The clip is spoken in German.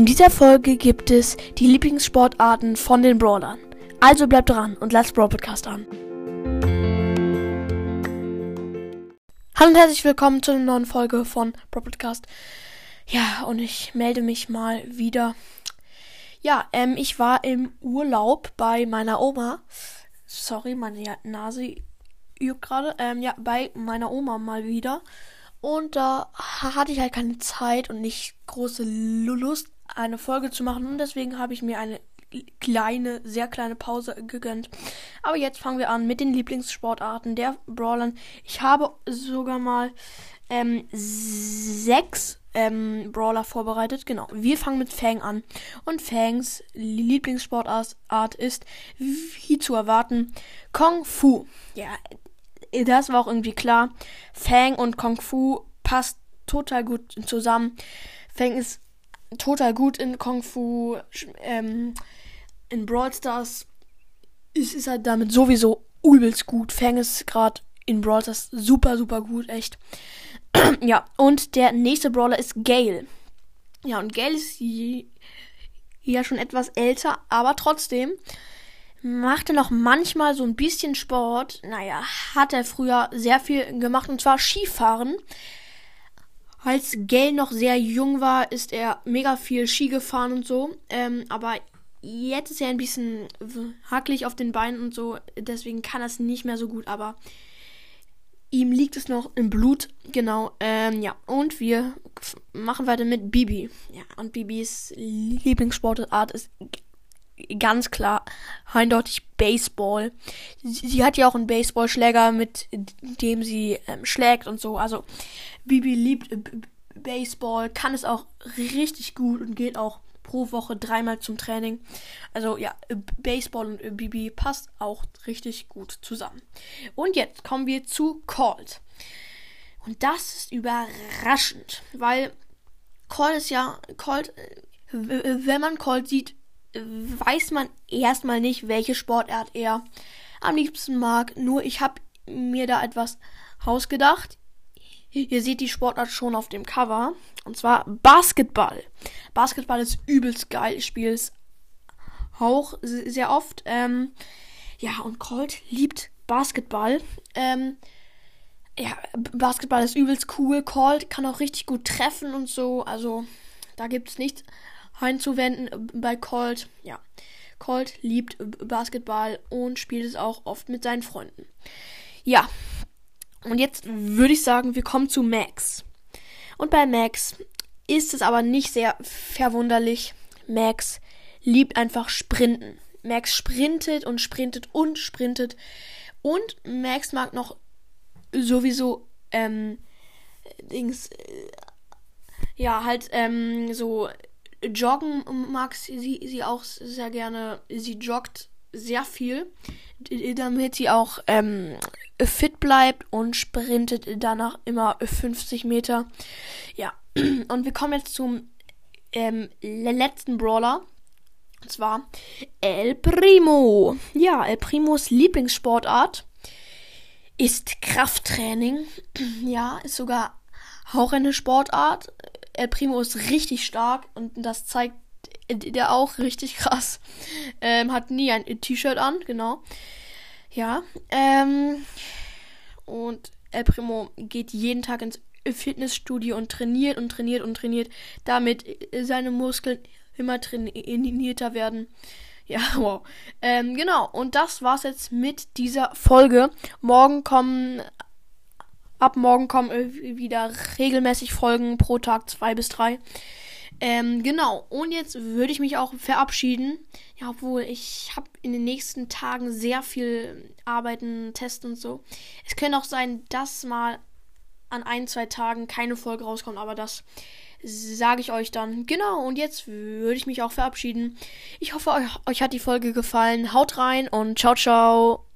In dieser Folge gibt es die Lieblingssportarten von den Brawlern. Also bleibt dran und lasst Brawl Podcast an. Hallo und herzlich willkommen zu einer neuen Folge von Brawl Podcast. Ja, und ich melde mich mal wieder. Ja, ähm, ich war im Urlaub bei meiner Oma. Sorry, meine Nase juckt gerade. Ähm, ja, bei meiner Oma mal wieder. Und da hatte ich halt keine Zeit und nicht große Lust, eine Folge zu machen. Und deswegen habe ich mir eine kleine, sehr kleine Pause gegönnt. Aber jetzt fangen wir an mit den Lieblingssportarten der Brawlern. Ich habe sogar mal ähm, sechs ähm, Brawler vorbereitet. Genau. Wir fangen mit Fang an. Und Fangs Lieblingssportart ist, wie zu erwarten, Kung Fu. Ja, das war auch irgendwie klar. Fang und Kung Fu passt total gut zusammen. Fang ist total gut in Kung Fu. Ähm, in Brawl Stars ist, ist halt damit sowieso übelst gut. Fang ist gerade in Brawl Stars super, super gut, echt. ja, und der nächste Brawler ist Gale. Ja, und Gale ist ja schon etwas älter, aber trotzdem machte noch manchmal so ein bisschen Sport. Naja, hat er früher sehr viel gemacht und zwar Skifahren. Als Gale noch sehr jung war, ist er mega viel Ski gefahren und so. Ähm, aber jetzt ist er ein bisschen hackelig auf den Beinen und so. Deswegen kann er es nicht mehr so gut. Aber ihm liegt es noch im Blut. Genau. Ähm, ja. Und wir machen weiter mit Bibi. Ja. Und Bibis Lieblingssportart ist ganz klar eindeutig Baseball. Sie, sie, hat ja auch einen Baseballschläger, mit dem sie ähm, schlägt und so. Also Bibi liebt äh, Baseball, kann es auch richtig gut und geht auch pro Woche dreimal zum Training. Also ja, äh, Baseball und äh, Bibi passt auch richtig gut zusammen. Und jetzt kommen wir zu Colt. Und das ist überraschend, weil Colt ist ja Colt, wenn man Colt sieht, weiß man erstmal nicht, welche Sportart er am liebsten mag. Nur ich habe mir da etwas ausgedacht. Ihr seht die Sportart schon auf dem Cover. Und zwar Basketball. Basketball ist übelst geil. Ich spiele es auch sehr oft. Ähm, ja, und Colt liebt Basketball. Ähm, ja, Basketball ist übelst cool. Colt kann auch richtig gut treffen und so. Also, da gibt es nichts einzuwenden bei Colt. Ja, Colt liebt Basketball und spielt es auch oft mit seinen Freunden. Ja, und jetzt würde ich sagen, wir kommen zu Max. Und bei Max ist es aber nicht sehr verwunderlich. Max liebt einfach Sprinten. Max sprintet und sprintet und sprintet. Und Max mag noch sowieso ähm, Dings, äh, ja, halt ähm, so Joggen mag sie, sie auch sehr gerne. Sie joggt sehr viel, damit sie auch ähm, fit bleibt und sprintet danach immer 50 Meter. Ja, und wir kommen jetzt zum ähm, letzten Brawler. Und zwar El Primo. Ja, El Primos Lieblingssportart ist Krafttraining. Ja, ist sogar auch eine Sportart. El Primo ist richtig stark und das zeigt der auch richtig krass. Ähm, hat nie ein T-Shirt an, genau. Ja. Ähm, und El Primo geht jeden Tag ins Fitnessstudio und trainiert und trainiert und trainiert, damit seine Muskeln immer trainierter werden. Ja, wow. Ähm, genau. Und das war's jetzt mit dieser Folge. Morgen kommen Ab morgen kommen wieder regelmäßig Folgen pro Tag, zwei bis drei. Ähm, genau. Und jetzt würde ich mich auch verabschieden. Ja, obwohl ich habe in den nächsten Tagen sehr viel Arbeiten, Testen und so. Es könnte auch sein, dass mal an ein, zwei Tagen keine Folge rauskommt, aber das sage ich euch dann. Genau, und jetzt würde ich mich auch verabschieden. Ich hoffe, euch, euch hat die Folge gefallen. Haut rein und ciao, ciao.